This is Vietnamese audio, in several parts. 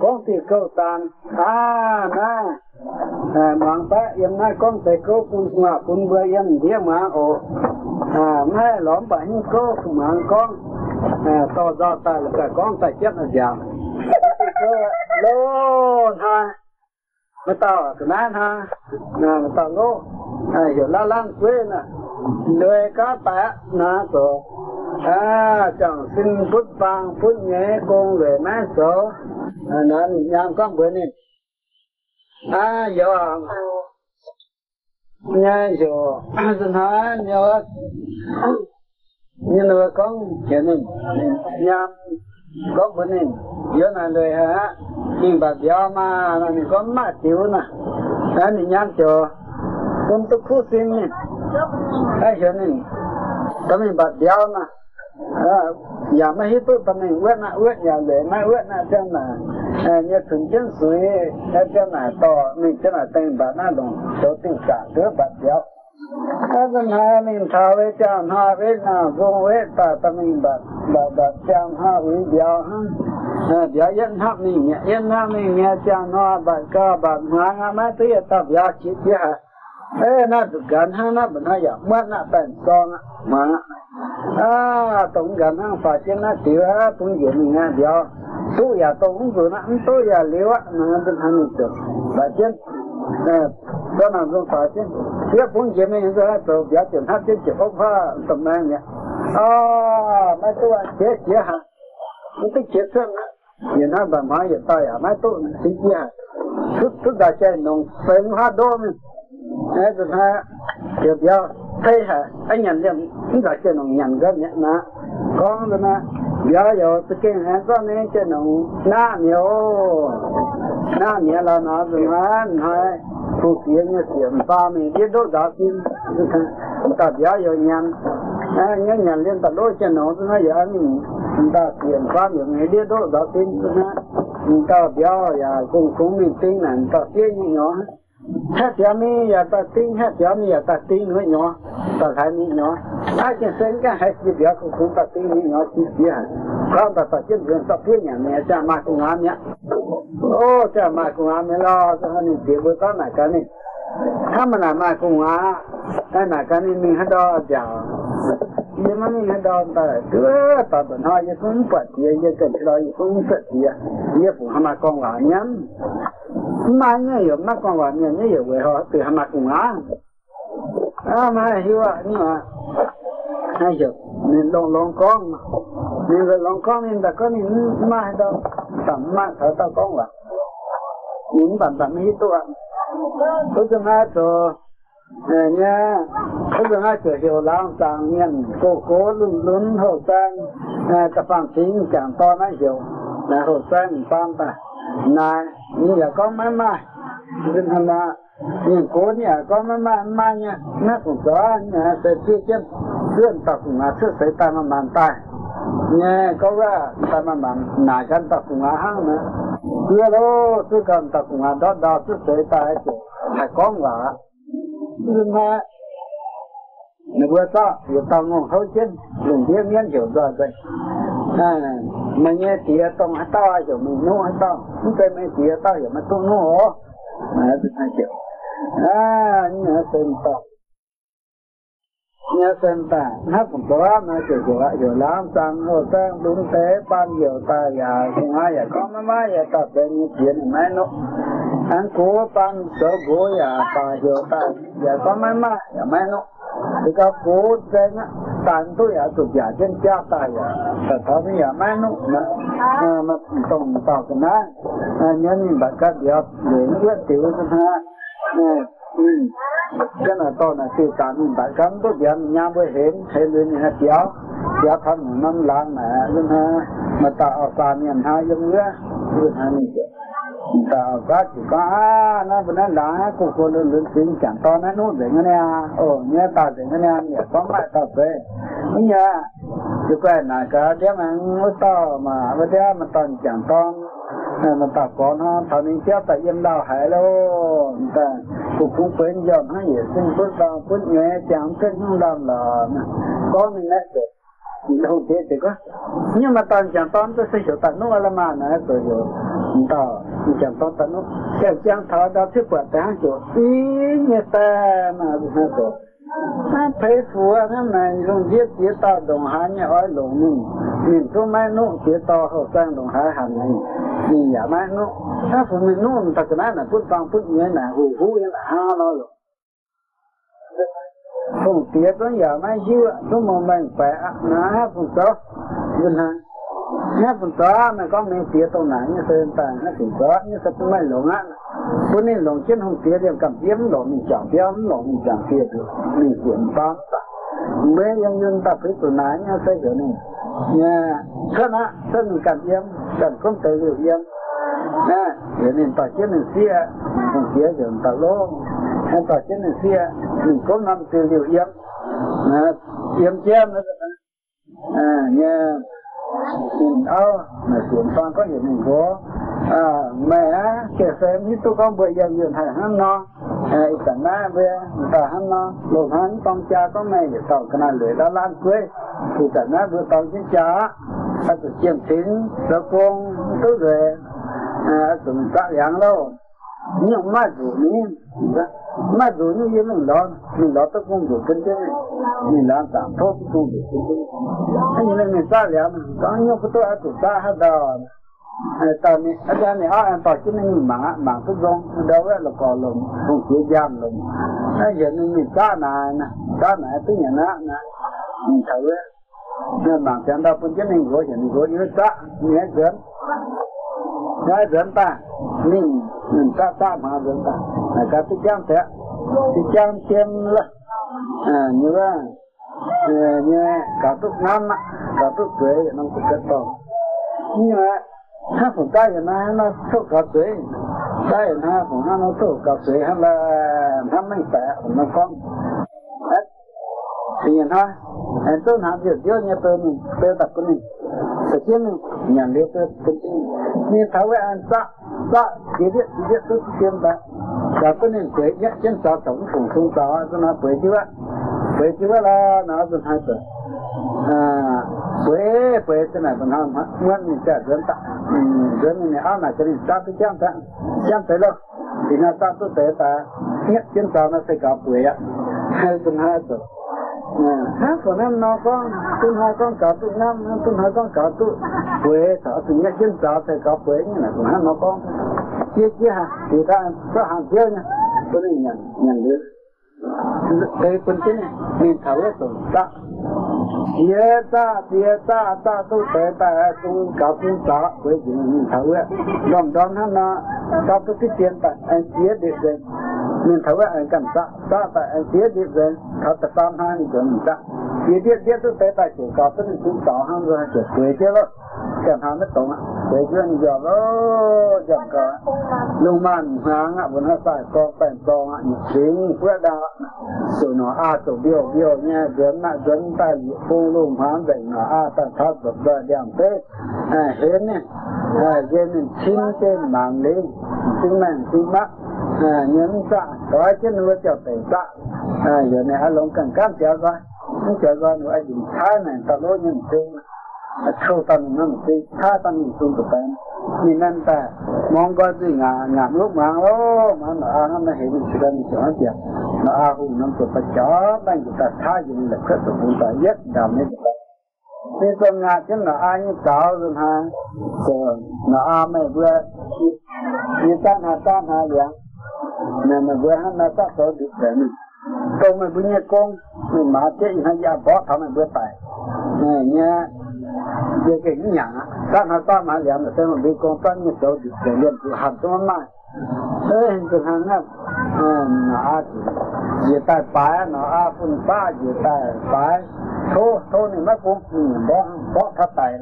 con thì câu tàn à na à mang ta em na con thì câu phun ngạ phun bơi em dia mà ô à mai lõm bánh câu mang con à to do ta là cả con ta chết là già lô ha mà tao cái nan ha nà mà tao lô à hiểu la lan quê nè lười cá tạ nà rồi à chẳng xin phút vàng phút nhé con về má số À, nên nhang con bữa nên à giờ nha giờ xin hỏi nhớ nhưng mà con chuyện này nhang có bữa nên giờ này rồi hả? Nhưng bà béo mà nó mình có mát chịu nè. À mình nhang cho con tôi khu xin nè. Cái chuyện nè, tao mình bà à, béo nè ya ma hi tu tam ni wet na wet nhà le na wet na chân na Ờ, nhớ thường chân suy na chân na to, mình chân na tên bà na đồng số tình cả đứa bà béo. Các bạn hai mình thao với chàng ha với na vô với ta mình bà bà bà chàng ha với béo ha. Ờ, béo yên mình nhẹ yên ha mình nhẹ chàng ha bà ca, bà hoa mấy thứ ta béo chỉ béo ê na gần ha na bên dạ à, ha ya mất na tên con mà à tổng gần ha phải trên nó tiểu ha cũng dễ mình ha điều tu ya tổng vừa na tu ya liu á na bên ha mình được phải trên đó là không phải trên tiếp cũng dễ mình rồi rồi biểu chuyện hát trên chỉ không pha tầm này nhỉ à mấy tu anh chết chết ha những cái chết xong á nhìn ha bà má ya ta ya mấy tu sinh chết ha thức thức đã chơi nông phèn ha đô mình ấy rồi ha kiểu biểu thấy hả anh nhận được chúng ta chơi nông nhận cái nhận na con rồi na biểu giờ tôi kêu anh có nên chơi nông na nhiều na nhiều là nó rồi ha hai phụ kia như tiền ba mình biết đâu đó tin ta biểu giờ nhận à nhớ nhận lên ta đôi chơi nông rồi giờ mình ta tiền ba mình biết đâu đó tin rồi ta biểu giờ cũng cũng mình tin là ta tiền như nhỏ hết giờ mình giờ ta tin hết giờ mình giờ ta tin nữa nhỏ ta thấy nhỏ Hachinsen ka hachi bia ku ku pa te ni yo chi bia. Ka ba pa chen chen ta pe nya me cha ma ku nga mya. O cha ma ku nga me la ka ni de bu ta na ka ni. Tha ma na ma ku nga ta na ka ni ni ha do ja. Ye ma ni ha do ta la ta ba na ye ku pa ti ye ka ti la ye ku sa ti ya. Ye fu ha ma ko nga nyam. Ma nya yo ma ko nga nya ye ye we. À mà hiểu à, ayo nên lòng lòng con mà. Nên là lòng con, nên là con nên mai đâu? Tầm mai thở tao con là những bản bản hít tôi ạ. Tôi từng hai trò nha. Tôi từng hai trò hiểu lắm tàng nhiên cô cố luôn luôn hậu sang tập phản chính chẳng to nó hiểu. Là hậu sang phản ta. Này như là con mãi mãi nên thành là nhìn cố nhà con mãi mãi mãi nha. Nó cũng có nhà sẽ chưa chân xuyên tập cũng là trước sẽ tay mà bàn tay. Nghe có ra tay mà bàn nải chân tập cũng là hăng nữa. Kia đó tôi cần tập cũng là đó đó trước sẽ tay chứ phải có ngã nhưng mà nếu vừa ta vừa tao ngon hậu chân đừng biết miễn chịu rồi vậy à mà nghe tía tông hết tao ai hiểu mình nuôi hết tao? Không thấy mấy tía tao hiểu mà tôi nô mà tôi hay hiểu à nhớ tên tao nhớ xem ta. Hát cũng có nó chỉ của lại hiểu lắm sang hồ sang đúng thế, ban hiểu ta ya không ai ya có mà mà ya tập bên như chuyện mấy nó anh cố ban số cố ya ta hiểu ta ya có mà mà ya mấy nó thì các cố trên á, tàn tôi ya tụt ya trên cha ta ya thật thọ bây giờ mấy nó mà mà tổng tao cái nó nhớ nhìn bà các điều để nó biết tiểu cho ha cái là to là tiêu tán tại cấm, có chuyện nhà với hiện hiện lên là chéo chéo thân năm lan mẹ lên ha. Mà ta ở xa miền hai giống nữa lên hai này tạo có chỉ có à nó bên đó là cô cô lên lên tiếng chẳng to, nó nút để nghe ồ nghe ta để nghe nhỉ có mẹ tạo về. Nhá chứ quen là cái đứa nó to mà bây giờ mà toàn chẳng to mà ta có nó thằng mình chết tại yên đào hải lô ta cũng cũng quên dọn nó vậy. Xin phước đào phước nghe chẳng kết không làm là có mình đấy được. Đâu thế thì có. Nhưng mà toàn chẳng toàn tôi xây dựng tận nó là mà nó rồi rồi tao chẳng toàn tận nó cái chẳng thọ đó thứ quả tháng chỗ. Ý như ta mà nó rồi nó thấy phù nó này dùng giết giết tao đồng hạ như ói lộn mình. Mình tôi mai nụ giết tao hậu sang đồng hạ hẳn này mình giả mai nụ Sa phụ mình nuôi thật ra là phút bằng phút như là hù hú là ha lo rồi Phùng tiết đó giờ mai xíu Chúng mong mình khỏe Nó hát phùng tớ Vinh hả Hát phùng tớ mà có mấy tiết tông nãy như sơn tàn Hát phùng tớ như sạch mấy lộn á Cô nên lộn trên hùng tiết Em cảm tiết lộn mình chẳng tiết lộn mình chẳng tiết được Mình chuyển bám tạc mấy nhân dân ta phải tụi nãy nha xây dựng này nha sân á sân cần em cần không tự điều em nè để mình tàu trên mình xia không xia thì mình tàu lô hay tàu trên mình xia, mình cố năm từ điều kiếm nè kiếm chém nữa à nha mình ơ mà chuyển toàn có gì mình có. À mẹ kể xem như tôi có bởi giờ nhiều thầy hắn no. À ít tận na về ta hắn no. Lột hắn, con cha có mẹ, để tàu cái này lưỡi đã lan quê. Thì tận na vừa tàu trên cha, ta tự chiếm chính cho con tôi về à tụi mình tạo dạng nhưng mà dù mà dù như mình lo mình lo tới công việc kinh tế mình làm tạm thôi công việc kinh tế anh nhìn mình sao vậy mình có nhiều cái tôi ở tụi ta hết đó tao này ở đây này anh tao chỉ nên mạng mạng cái giống đâu là còn lồng không chịu giam lồng bây giờ nên mình sao này nè sao này tới nhà nó nè mình thử nên mạng chẳng đâu cũng chỉ nên gọi hiện gọi như ça nói dẫn ta. Mình mình ta ta mà dẫn ta. Là cái cái chăm thế cái chăm chăm là à như là à, như là, cả túc nam á, cả túc tuổi thì nó cũng kết to. Nhưng mà hát của ta thì nó nó số cả tuổi ta thì nó của nó nó số cả tuổi hay là nó mình phải của nó con thì nhìn thôi em tôi làm việc vô nhà tôi mình, tôi tập của mình sekian yang dia tu penting ni tahu an tak tak dia dia dia tu siapa siapa ni baiknya siapa tak tahu sung sung tahu tu nak baik juga baik juga là nak tu hai tu à quế quế thế này mình không nguyên mình sẽ dẫn tặng dẫn mình ăn là cái gì ta cứ chăm tặng chăm tới đâu. Thì nó ta cứ tới ta, nhất chuyên tàu nó sẽ gặp quế á. Hai tuần hay tuần hai hát của năm nó con. Tuần hai con cả tuần năm tuần hai con cả tuần quế thọ tuần nhắc chân sợ thì có quế như này cũng hát nó con. Chia chia hả? Thì ta có hàng tiêu nha tôi này nhận nhận được. Cái quân chính này mình thấu là tuần ta. Chia ta chia ta ta tu tế ta, tu cả tuần ta. Quế gì mình thấu cái đom đom hắn nó ta tu cái tiền ta anh chia được rồi nên thấu ạ anh cảm giác ta tại anh tiết đi về thấu tập tam hai mình chuẩn ra. Tiết tiết tiết tôi thấy tại chỗ có tất nhiên cũng tỏ hàng rồi chỉ quế chứ đó cảm hăng mất tổng ạ. Quế chứ anh giờ đó giờ có lúc mà hàng ạ vẫn là tại con bèn con ạ những tiếng quyết đạo tụi nó a tụi biểu biểu nha gớm ạ gớm tại địa phương luôn hàng vậy nó a tại thắp vật vật đẹp, tết à hết nè. À dân mình chín tên mạng lên chính mình chính mắt à, nhân tạ có chân lúa cho phải tạ à giờ này hả lòng cần cám cho coi không cho coi nữa dùng thái này ta lúa nhân chung thâu tần nó một tí tha tần mình chung tụi bạn nhìn anh ta mong coi gì ngà ngà lúc mà lô mà nó ăn nó hiểu mình sự đang chọn kìa. Nó ăn hùng nó tụi phải chó đang tụi ta tha dùng là khất tụi tụi ta giết đầm nên tụi ta. Nên con ngà chứ nó ăn như cạo rồi ha rồi nó ăn mày vừa. Như tan hà tan hà vậy nè mà vừa hắn nó sát tổ được để mình. Con mà bữa nhà con mình mà chết hay ra bỏ thằng mình bữa tài. Nè nha về cái nhà. Ta nó ta mà làm là xem mà bị con ta như tổ được để liền từ hàm cho mà thế hình tượng hàng năm à, nó á về ta phải, nó á phun ba về ta phải. Thô thô này mất cũng, bỏ bỏ thắt tài.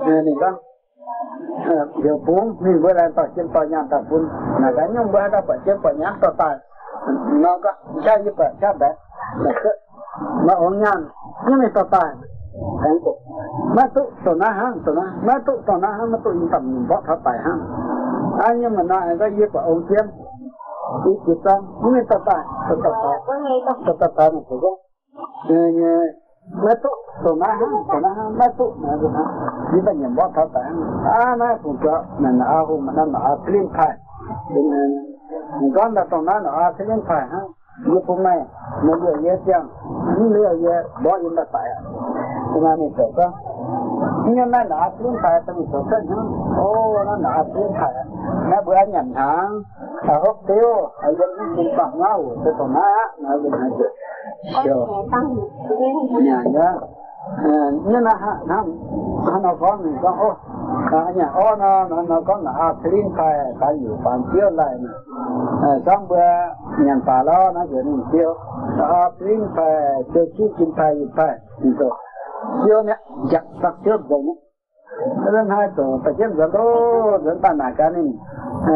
Nè, này con điều bốn mình vừa làm tập trên tòa nhà tập bốn là cái nhung vừa đã phải trên tòa nhà tòa tài. Nó có cha như vậy cha bé mà ông nhàn nhưng mà tòa tài. Thành tục mà tụ tòa na hang tòa na mà tụ tòa na hang mà tụ những tầm bỏ thọ tài hang anh nhưng mà nói cái gì của ông chiêm đi kita ini tata tata tata tata tata tata mẹ tụ tổ na ha tổ na metu mẹ tụ metu tụ ha đi ta nhận bỏ tháo tại à na cũng cho nên là à hôm mà nó à clean khai nên nó ha như hôm nay nó lừa dễ chăng nó lừa dễ bỏ yên là tại cho nên ni tổ con nhưng mà nó clean khai ta mình tổ con ha ô na nó clean khai nó bữa nhận hàng à hốc tiêu à dân ni bằng ngau cho tổ na nó cũng je nhà nhá nhưng mà ha ha ha nó có mình có ô à nhà ô nó nó nó có là clean khai cái gì phản chiếu lại mà. Xong bữa nhận bà lo nó giờ mình chiếu. À clean khai cho chú kim khai gì khai thì rồi chiếu nhá giặt sạch chiếu rồi nhá nên hai tổ phải chiếm rồi đó dẫn ta nào cái này.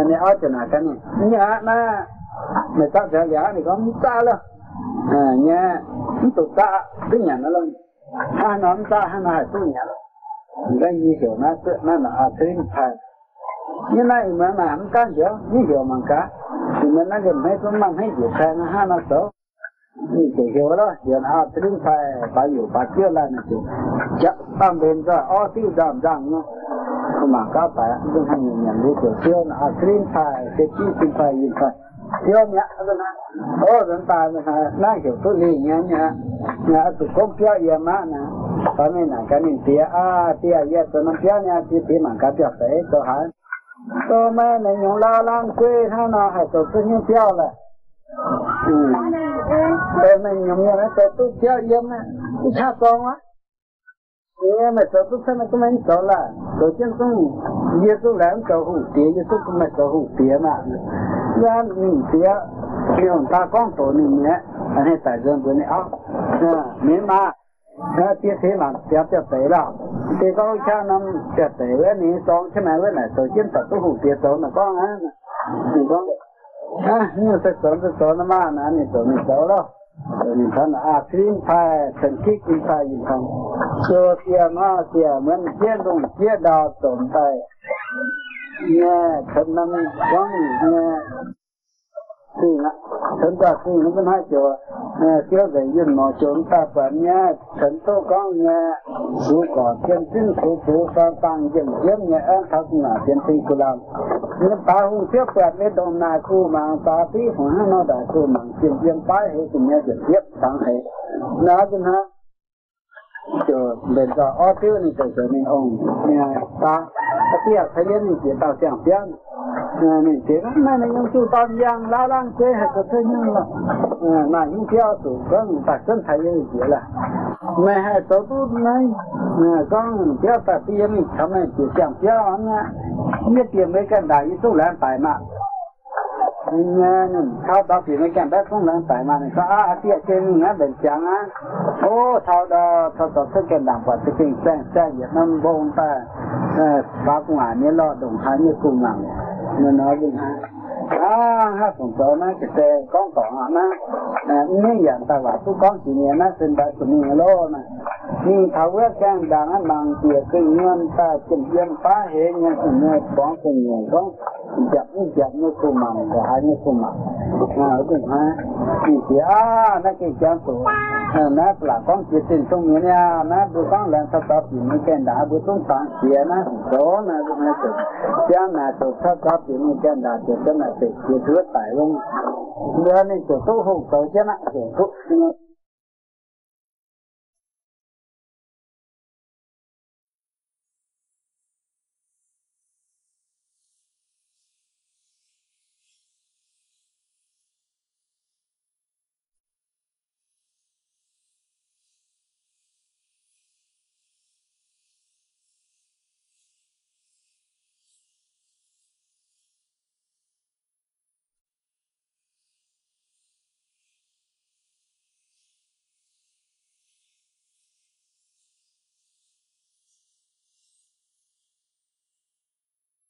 Này ở chỗ nào cái này. Nhà na mày sao giờ giá này có ta luôn เนี่ยมันตุกตาเป็นอย่างนั้นเลยถ้าน้องตาให้มาเป็นอย่างนั้นได้ยี่เหี่ยวนะเจ้านั่นอาเซนไทยนี่นายเมันหนามก้าเหี่ยวนี่เหี่ยวมังกะถึงมันนั่าจะไม่ต้องมั่งให้อยู่แทงห้านาสองนี่เหี่ยวแล้วเหี่ยวอาเซนไทยไปอยู่ปากเกี่ยวแล้วนะจ๊ะจะตั้งเป็นก็อ้อที่ดำดังเนาะมาก้าไปต้องให้เงินอย่างรู้เกี่ยวเที่ยนอาเซนไทยเจ็ดที่เปนไทยยินไท yōmya adana odan tāna hā nāngyō tu lī ñaña ñā tu kōmpiā yā māna pāmi nā kāni piyā ā piyā yā tu nā piyā ñā tī pī mā kā piyā sē tu hā tu mē nā yung lā lāng kuē hā nā hā tu tu yung piyā lā tu mē yung yā mē tu tu piyā yā mē tu chā sōng wā yā mē tu tu sā mē tu mē ni sō lā tu chēn tu yā tu lā mē tu hū piyā yā tu tu mē tu hū piyā mā hủ mình tía nhưng ta con tổ mình nhé anh ấy tại dân của này áo miếng mà nó tiếp thế mà tiếp tiếp tới là thì có cha năm tiếp tới với này xong chứ với này tổ chân tập tu hủ tía tổ là con á con à nhưng mà tổ tổ tổ nó mà nó này tổ mình tổ đó mình thân à phim phải thần kích kim phải gì không cho tiền mà tiền mình chia đồng chia đào tồn tại nghe thân năm quăng nghe thì thân ta khi nó vẫn hai chùa. Nghe kéo về dân mà chúng ta vẫn nghe thân tô có nghe. Dù có thiên sinh chú chú sa tăng dân dân nghe ăn thật là thiên sinh của làm nên ta hùng tiếp quẹt với đồng này khu mà ta tí hóa nó đại khu mà thiên dân bái hệ thì nghe dân tiếp sáng hệ nó dân ha chùa bên đó ở tiêu này cho cho ông nghe ta ta tiếc thấy đến thì tao chẳng biết. Ờ, này thế này này những chú tao giang, la lang quê hay có thế nhưng là ờ, mà những theo tụ có ta chân thấy như vậy là, mẹ hay tổ tu này con theo ta tiền này thằng này, chỉ chẳng biết anh nha biết tiền mấy cái đại số lượng tài mà thao đó thì mấy cái bé không lớn tại mà có à tiệt trên nó bên chẳng á. Ô thao đó thao đó tất cả đảng và tất cả sang sang Việt Nam bông ta ba cũng à nhớ lo đồng hai như cùng làm nên nói với hai à ha cũng có nó cái xe, con còn nó nếu dạng ta bảo tôi con chỉ nhớ nó xin đã tụi mình lô mà nhưng thảo quyết càng đàn anh bằng kia cái nguyên ta chỉnh yên phá hệ nha cùng nghe bóng cùng người con chậm dập như cùng mà và hai như cùng mà à cũng ha chỉ chỉ à nó cái chạm tổ nó là con chỉ tin trong người nha nó bữa con làm sao tập thì mới cái đã bữa trong sáng kia nó đó nó cũng hay được chạm là tổ sao tập thì mới cái đã được chân là được cái thứ tại luôn bữa này tổ tu hùng tổ chứ nó tổ tu